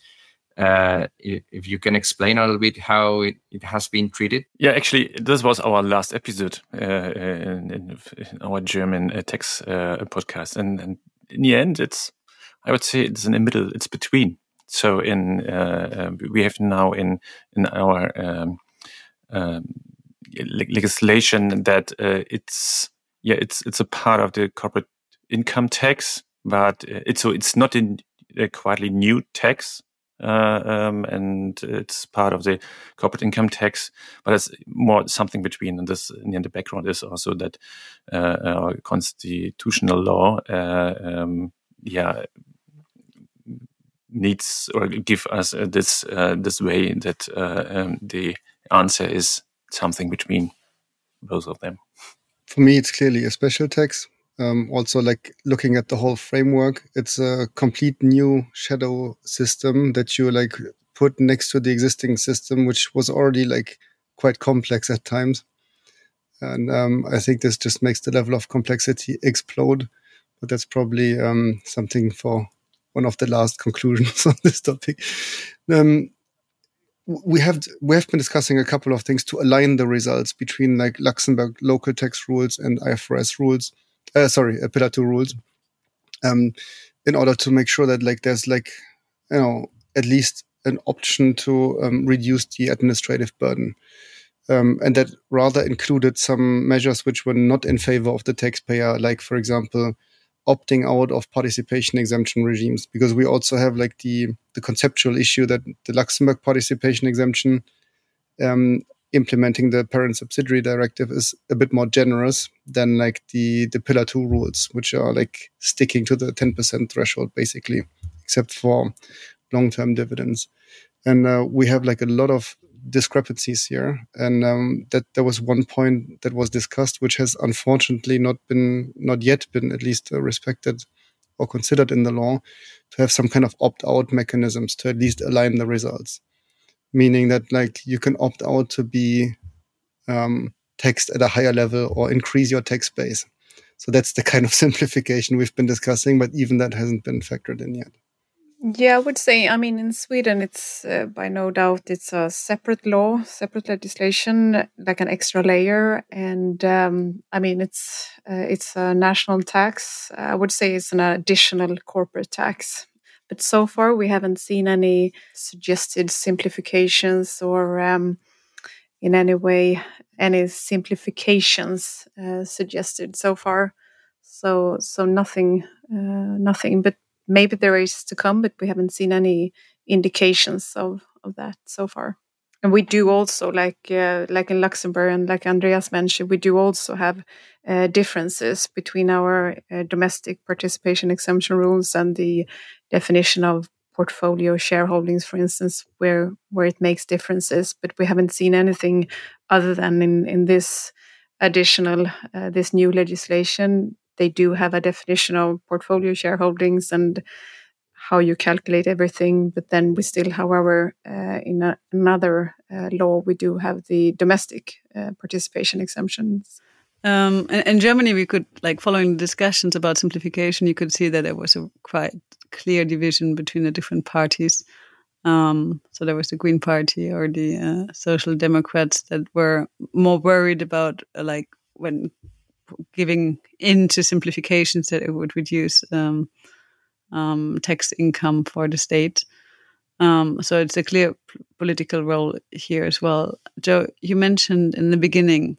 uh, if you can explain a little bit how it, it, has been treated. Yeah, actually, this was our last episode uh, in, in, our German uh, tax uh, podcast, and, and, in the end, it's I would say it's in the middle. It's between. So in uh, uh, we have now in in our um, um, legislation that it's yeah it's it's a part of the corporate income tax, but it's so it's not in a quietly new tax uh, um, and it's part of the corporate income tax, but it's more something between. And this, in the background is also that uh, our constitutional law, uh, um, yeah, needs or give us uh, this uh, this way that uh, um, the answer is something between both of them. For me, it's clearly a special tax um, also like looking at the whole framework it's a complete new shadow system that you like put next to the existing system which was already like quite complex at times. And um, i think this just makes the level of complexity explode. But that's probably um, something for one of the last conclusions on this topic. Um, we have we have been discussing a couple of things to align the results between like Luxembourg local tax rules and IFRS rules uh, sorry, uh, Pillar Two rules, um, in order to make sure that like there's like you know at least an option to um, reduce the administrative burden. Um, and that rather included some measures which were not in favor of the taxpayer, like, for example, opting out of participation exemption regimes, because we also have like the, the conceptual issue that the Luxembourg participation exemption um, implementing the parent subsidiary directive is a bit more generous than like the the pillar two rules which are like sticking to the 10% threshold basically except for long-term dividends. And uh, we have like a lot of discrepancies here and um, that there was one point that was discussed which has unfortunately not been not yet been at least uh, respected or considered in the law to have some kind of opt-out mechanisms to at least align the results meaning that like you can opt out to be um, taxed at a higher level or increase your tax base. So that's the kind of simplification we've been discussing, but even that hasn't been factored in yet. Yeah, I would say. I mean, in Sweden, it's uh, by no doubt it's a separate law, separate legislation, like an extra layer, and um, I mean, it's uh, it's a national tax. I would say it's an additional corporate tax but so far we haven't seen any suggested simplifications or um, in any way any simplifications uh, suggested so far. So so nothing uh, nothing, but maybe there is to come, but we haven't seen any indications of of that so far. And we do also like uh, like in Luxembourg and like Andreas mentioned, we do also have uh, differences between our uh, domestic participation exemption rules and the definition of portfolio shareholdings, for instance, where where it makes differences. But we haven't seen anything other than in in this additional uh, this new legislation. They do have a definition of portfolio shareholdings and how you calculate everything. But then we still, however, uh, in a, another uh, law, we do have the domestic uh, participation exemptions. Um, in, in, Germany, we could, like, following discussions about simplification, you could see that there was a quite clear division between the different parties. Um, so there was the Green Party or the uh, Social Democrats that were more worried about, uh, like, when giving in to simplifications that it would reduce um, um, tax income for the state. Um, so it's a clear p- political role here as well. Joe, you mentioned in the beginning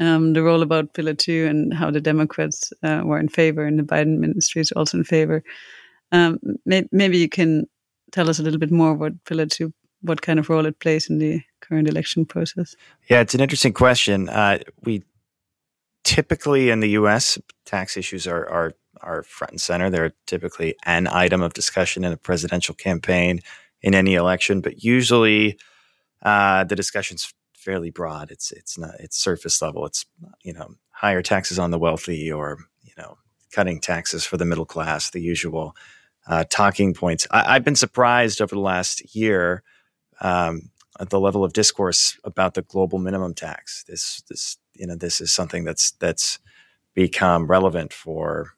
um, the role about Pillar Two and how the Democrats uh, were in favor, and the Biden ministry is also in favor. Um, may- maybe you can tell us a little bit more about Pillar Two, what kind of role it plays in the current election process. Yeah, it's an interesting question. Uh, we typically in the U.S. tax issues are are are front and center. They're typically an item of discussion in a presidential campaign in any election, but usually uh, the discussion's fairly broad. It's it's not it's surface level. It's you know higher taxes on the wealthy or you know cutting taxes for the middle class. The usual uh, talking points. I, have been surprised over the last year um, at the level of discourse about the global minimum tax. This this you know this is something that's that's become relevant for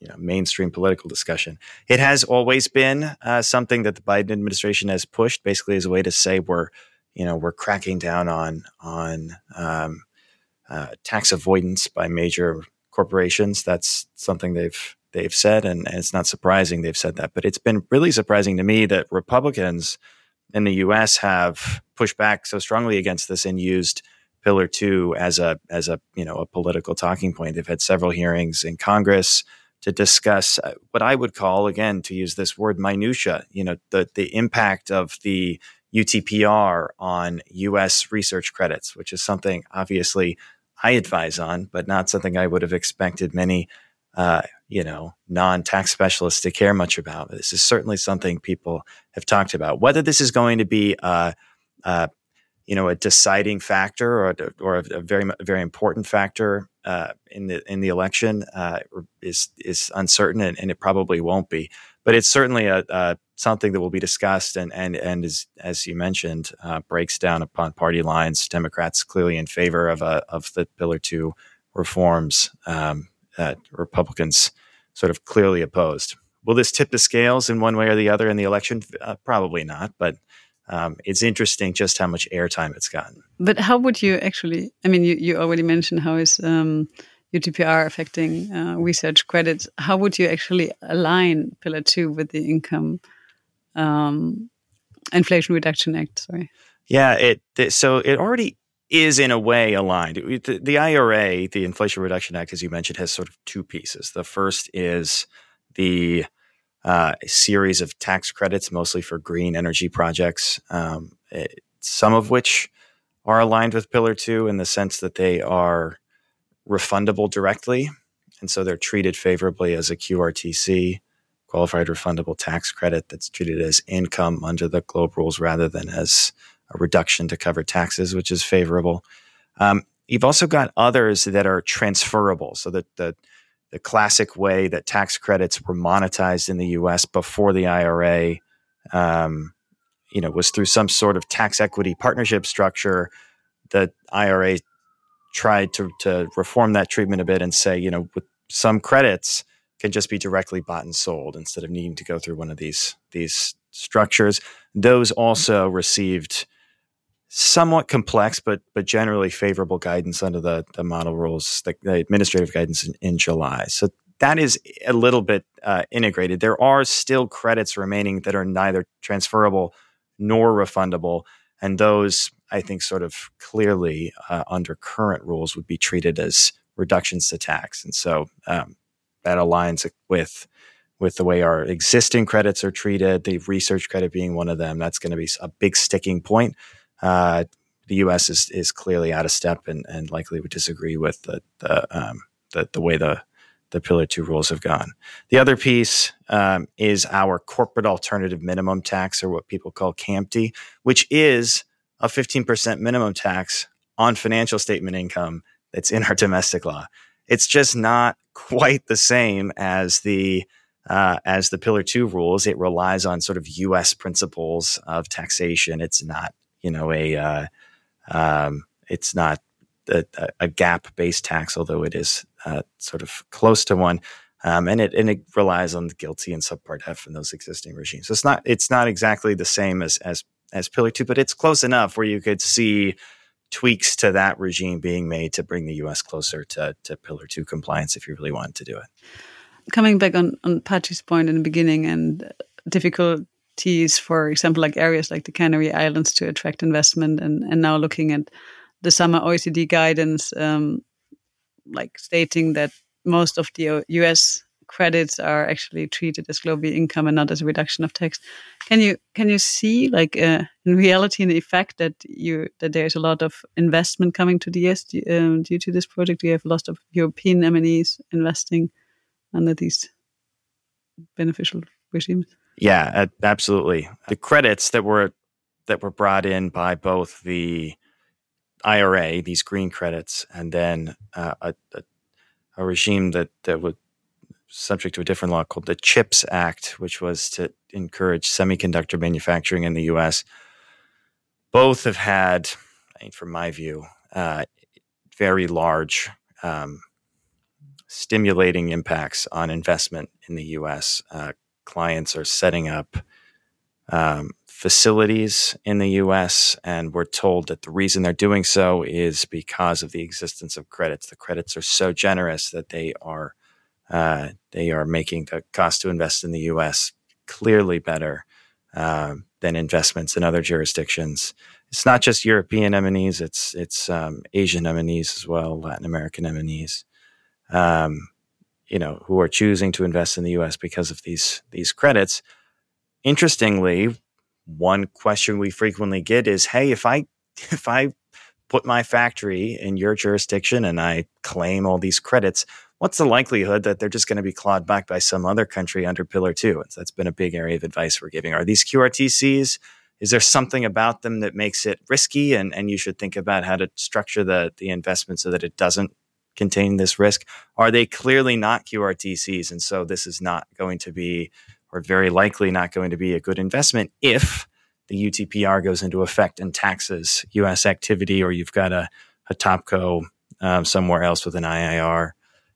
you know mainstream political discussion. It has always been uh, something that the Biden administration has pushed, basically as a way to say we're you know we're cracking down on on um, uh, tax avoidance by major corporations. That's something they've they've said, and, and, it's not surprising they've said that. But it's been really surprising to me that Republicans in the U.S. have pushed back so strongly against this and used Pillar Two as a as a you know a political talking point. They've had several hearings in Congress to discuss uh, what I would call, again, to use this word, minutia. You know, the the impact of the UTPR on U.S. research credits, which is something obviously I advise on, but not something I would have expected many, uh, you know, non-tax specialists to care much about. This is certainly something people have talked about. Whether this is going to be a, a you know, a deciding factor or, a, or a, very, very important factor uh, in the in the election uh, is is uncertain, and, and, it probably won't be. But it's certainly a, a, something that will be discussed, and and and is, as you mentioned, uh, breaks down upon party lines. Democrats clearly in favor of a, of the Pillar Two reforms. Um, Republicans sort of clearly opposed. Will this tip the scales in one way or the other in the election? Uh, probably not, but um, it's interesting just how much airtime it's gotten. But how would you actually? I mean, you, you already mentioned how is um, UTPR affecting uh, research credits. How would you actually align Pillar Two with the Income um, Inflation Reduction Act? Sorry. Yeah, it so it already is in a way aligned. The, the IRA, the Inflation Reduction Act, as you mentioned, has sort of two pieces. The first is the uh, a series of tax credits, mostly for green energy projects, um, it, eh, some of which are aligned with Pillar Two in the sense that they are refundable directly. And so they're treated favorably as a QRTC, qualified refundable tax credit, that's treated as income under the GloBE rules rather than as a reduction to cover taxes, which is favorable. Um, you've also got others that are transferable, so that the the classic way that tax credits were monetized in the U.S. before the IRA, um, you know, was through some sort of tax equity partnership structure. The IRA tried to to reform that treatment a bit and say, you know, with some credits can just be directly bought and sold instead of needing to go through one of these these structures. Those also received somewhat complex, but but generally favorable guidance under the the model rules, the, the administrative guidance in, in, July. So that is a little bit uh, integrated. There are still credits remaining that are neither transferable nor refundable, and those I think sort of clearly uh, under current rules would be treated as reductions to tax, and so um, that aligns with with the way our existing credits are treated. The research credit being one of them, that's going to be a big sticking point. Uh, the U.S. is is clearly out of step and, and likely would disagree with the the, um, the, the way the the Pillar Two rules have gone. The other piece um, is our corporate alternative minimum tax, or what people call CAMT, which is a 15% minimum tax on financial statement income that's in our domestic law. It's just not quite the same as the uh, as the Pillar Two rules. It relies on sort of U.S. principles of taxation. It's not, you know, a uh, um, it's not a, a GAAP based tax, although it is uh, sort of close to one. Um, and it and it relies on the GILTI and subpart F in those existing regimes. So it's not it's not exactly the same as as as Pillar Two, but it's close enough where you could see tweaks to that regime being made to bring the U.S. closer to to Pillar Two compliance if you really wanted to do it. Coming back on on Patxi's point in the beginning and for example, like areas like the Canary Islands to attract investment, and and now looking at the summer OECD guidance, um, like stating that most of the U.S. credits are actually treated as GloBE income and not as a reduction of tax. Can you can you see like uh, in reality an effect that you that there's a lot of investment coming to the US um, due to this project? You have a lot of European MNEs investing under these beneficial regimes. Yeah, absolutely. The credits that were that were brought in by both the IRA, these green credits, and then uh, a, a, regime that, that was subject to a different law called the CHIPS Act, which was to encourage semiconductor manufacturing in the U.S. Both have had, I mean, from my view, uh, very large um, stimulating impacts on investment in the U.S. Uh, clients are setting up um, facilities in the US, and we're told that the reason they're doing so is because of the existence of credits. The credits are so generous that they are uh, they are making the cost to invest in the US clearly better uh, than investments in other jurisdictions. It's not just European MNEs; it's it's um, Asian MNEs as well, Latin American MNEs. Um, you know, who are choosing to invest in the U.S. because of these these credits. Interestingly, one question we frequently get is, "Hey, if I if I put my factory in your jurisdiction and I claim all these credits, what's the likelihood that they're just going to be clawed back by some other country under Pillar Two? And that's been a big area of advice we're giving. Are these QRTCs? Is there something about them that makes it risky, and, and you should think about how to structure the the investment so that it doesn't contain this risk? Are they clearly not QRTCs, and so this is not going to be or very likely not going to be a good investment if the UTPR goes into effect and taxes U.S. activity, or you've got a, a topco um, somewhere else with an IIR.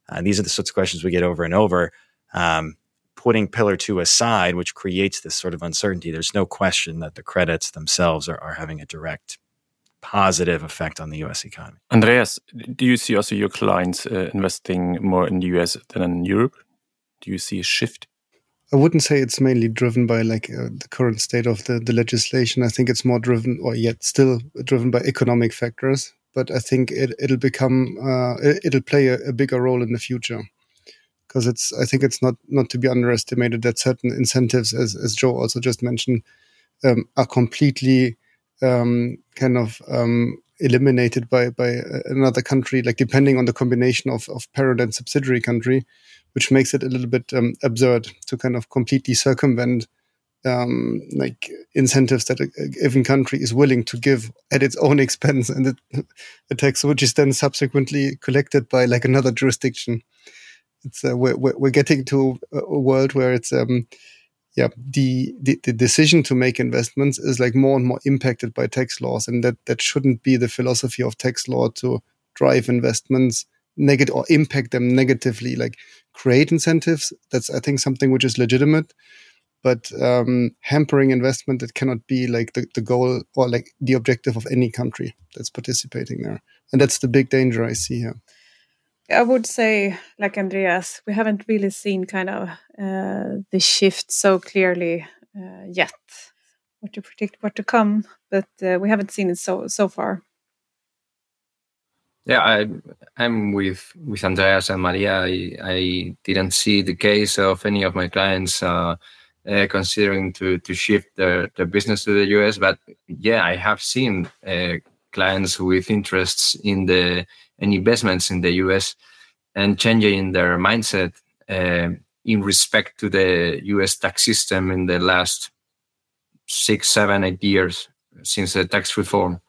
Uh, these are the sorts of questions we get over and over. Um, putting Pillar Two aside, which creates this sort of uncertainty, there's no question that the credits themselves are, are having a direct positive effect on the U.S. economy. Andreas, do you see also your clients uh, investing more in the U.S. than in Europe? Do you see a shift? I wouldn't say it's mainly driven by like uh, the current state of the, the legislation. I think it's more driven, or yet still driven by economic factors. But I think it, it'll become, uh, it, will play a, a, bigger role in the future because it's. I think it's not not to be underestimated that certain incentives, as as Joe also just mentioned, um, are completely um, kind of um, eliminated by by another country. Like depending on the combination of of parent and subsidiary country which makes it a little bit um, absurd to kind of completely circumvent um, like incentives that a, a, given country is willing to give at its own expense and it, a tax which is then subsequently collected by like another jurisdiction. It's uh, we're, we're getting to a world where it's um, yeah the, the the decision to make investments is like more and more impacted by tax laws and that that shouldn't be the philosophy of tax law to drive investments negative or impact them negatively. Like create incentives that's i think something which is legitimate but um, hampering investment that cannot be like the, the goal or like the objective of any country that's participating there. And that's the big danger i see here I would say, like Andreas, we haven't really seen kind of uh, the shift so clearly uh, yet. What to predict, what to come, but uh, we haven't seen it so so far. Yeah, I, I'm with with Andreas and Maria. I, I didn't see the case of any of my clients uh, uh, considering to to shift their, their business to the US. But yeah, I have seen uh, clients with interests in the and investments in the US and changing their mindset uh, in respect to the US tax system in the last six, seven, eight years since the tax reform.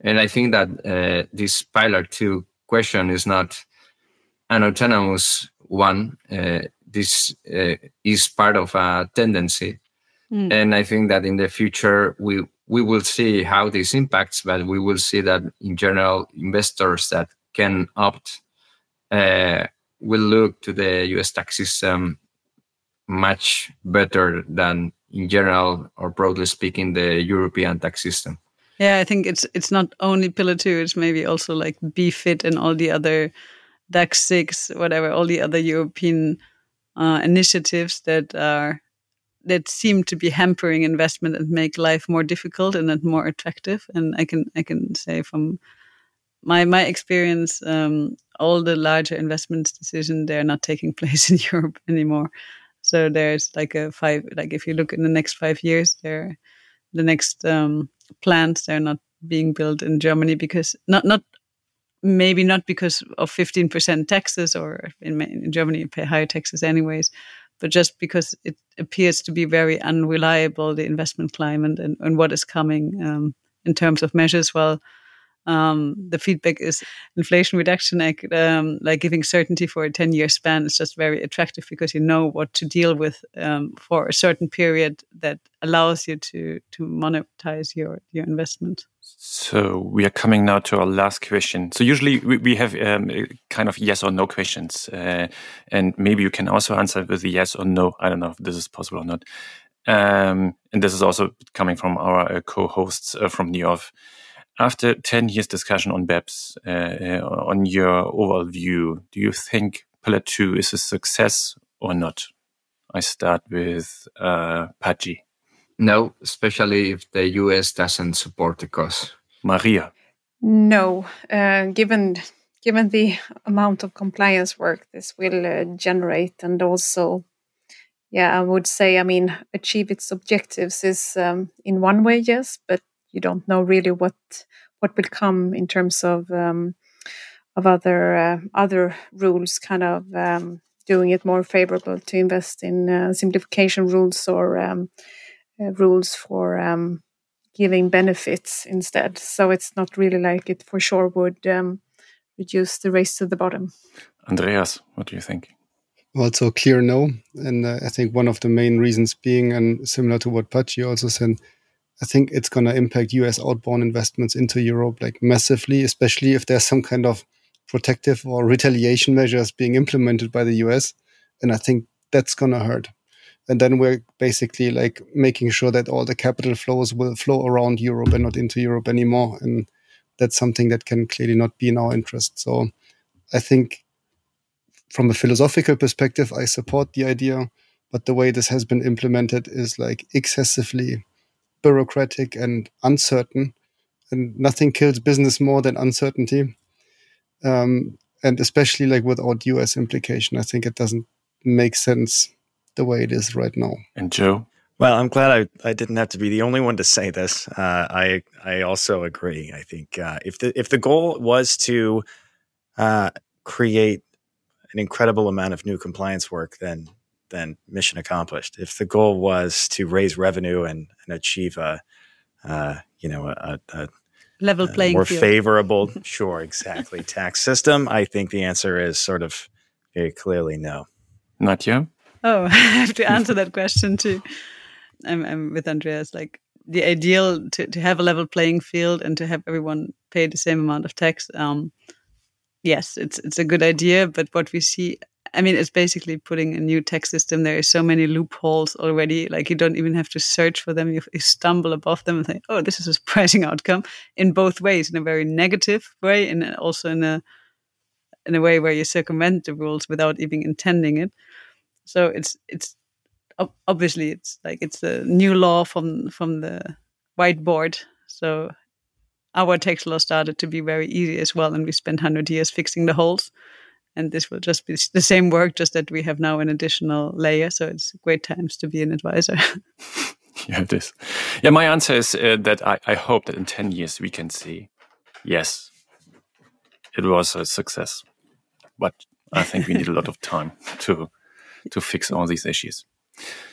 And I think that uh, this pillar two question is not an autonomous one. Uh, this uh, is part of a tendency. Mm. And I think that in the future, we we will see how this impacts, but we will see that in general, investors that can opt uh, will look to the US tax system much better than in general or broadly speaking the European tax system. Yeah, I think it's it's not only Pillar Two; it's maybe also like BEFIT and all the other DAC six, whatever, all the other European uh, initiatives that are that seem to be hampering investment and make life more difficult and not more attractive. And I can I can say from my my experience, um, all the larger investment decisions they are not taking place in Europe anymore. So there's like a five like if you look in the next five years, there the next um, plants they're not being built in Germany because not not maybe not because of 15% taxes or in, in Germany you pay higher taxes anyways, but just because it appears to be very unreliable, the investment climate and, and what is coming um, in terms of measures. Well, um, the feedback is inflation reduction, like, um, like giving certainty for a 10 year span is just very attractive because you know what to deal with um, for a certain period that allows you to, to monetize your, your investment. So we are coming now to our last question. So usually we, we have um, kind of yes or no questions, uh, and maybe you can also answer with yes or no. I don't know if this is possible or not. Um, and this is also coming from our uh, co-hosts uh, from NIOF. After 10 years discussion on BEPS, uh, uh, on your overall view, do you think Pillar 2 is a success or not? I start with uh. No, especially if the US doesn't support the cause. Maria. No, uh, given given the amount of compliance work this will uh, generate, and also, yeah, I would say, I mean, achieve its objectives is um, in one way, yes, but you don't know really what what will come in terms of um, of other uh, other rules, kind of um, doing it more favorable to invest in uh, simplification rules or um, uh, rules for um, giving benefits instead. So it's not really like it for sure would um, reduce the race to the bottom. Andreas, what do you think? Also, clear no. And uh, I think one of the main reasons being, and similar to what Patxi also said, I think it's going to impact US outbound investments into Europe like massively, especially if there's some kind of protective or retaliation measures being implemented by the US. And I think that's going to hurt and then we're basically like making sure that all the capital flows will flow around Europe and not into Europe anymore. And that's something that can clearly not be in our interest. So I think from a philosophical perspective, I support the idea, but the way this has been implemented is like excessively bureaucratic and uncertain. And nothing kills business more than uncertainty. Um, and especially like without US implication, I think it doesn't make sense the way it is right now. And Joe? Well, I'm glad I, I didn't have to be the only one to say this. Uh, I I also agree. I think uh, if the if the goal was to uh, create an incredible amount of new compliance work, then then mission accomplished. If the goal was to raise revenue and, and achieve a uh, you know a, a level playing more field. favorable, sure, exactly tax system, I think the answer is sort of very clearly no. Not you. Oh, I have to answer that question too. I'm, I'm with Andreas. Like the ideal to, to have a level playing field and to have everyone pay the same amount of tax. Um, yes, it's it's a good idea, but what we see, I mean, it's basically putting a new tax system. There are so many loopholes already. Like you don't even have to search for them. You, you stumble above them and think, oh, this is a surprising outcome in both ways, in a very negative way and also in a in a way where you circumvent the rules without even intending it. So it's it's obviously it's like it's a new law from from the whiteboard. So our tax law started to be very easy as well, and we spent hundred years fixing the holes. And this will just be the same work, just that we have now an additional layer. So it's great times to be an advisor. yeah, it is. Yeah, my answer is uh, that I, I hope that in 10 years we can see, yes, it was a success. But I think we need a lot of time to to fix all these issues.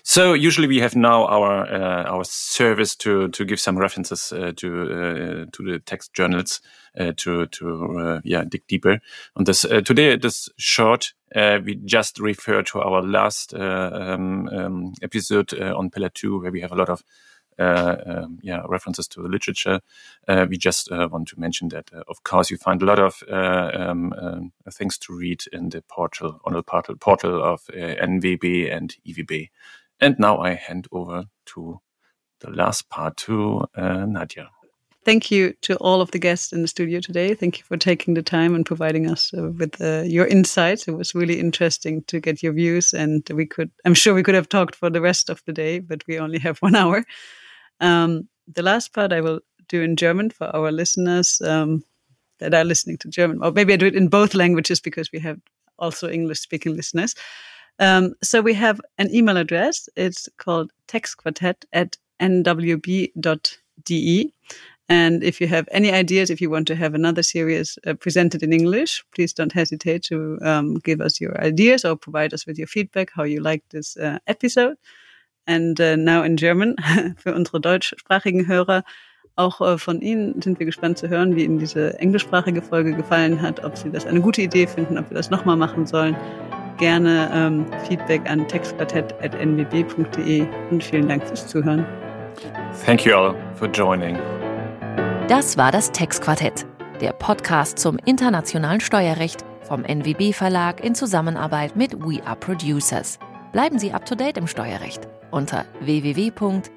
So usually we have now our uh, our service to to give some references uh, to uh, to the text journals uh, to to uh, yeah dig deeper on this. Uh, today this short. we just refer to our last um, um, episode on Pillar Two, where we have a lot of um, yeah references to the literature. we just want to mention that, of course, you find a lot of um, um, things to read in the portal on the portal portal of NWB and IWB. And now I hand over to the last part to uh, Nadja. Thank you to all of the guests in the studio today. Thank you for taking the time and providing us uh, with uh, your insights. It was really interesting to get your views, and we could, I'm sure we could have talked for the rest of the day, but we only have one hour. Um, the last part I will do in German for our listeners um, that are listening to German, or maybe I do it in both languages because we have also English speaking listeners. Um, so we have an email address. It's called taxquartett at nwb.de. And if you have any ideas, if you want to have another series uh, presented in English, please don't hesitate to um, give us your ideas or provide us with your feedback, how you like this uh, episode. And uh, now in German, für unsere deutschsprachigen Hörer, auch äh, von Ihnen sind wir gespannt zu hören, wie Ihnen diese englischsprachige Folge gefallen hat, ob Sie das eine gute Idee finden, ob wir das nochmal machen sollen gerne ähm, Feedback an textquartett.nwb.de und vielen Dank fürs Zuhören. Thank you all for joining. Das war das Textquartett, der Podcast zum internationalen Steuerrecht vom NWB Verlag in Zusammenarbeit mit We Are Producers. Bleiben Sie up to date im Steuerrecht unter www.nwb.de.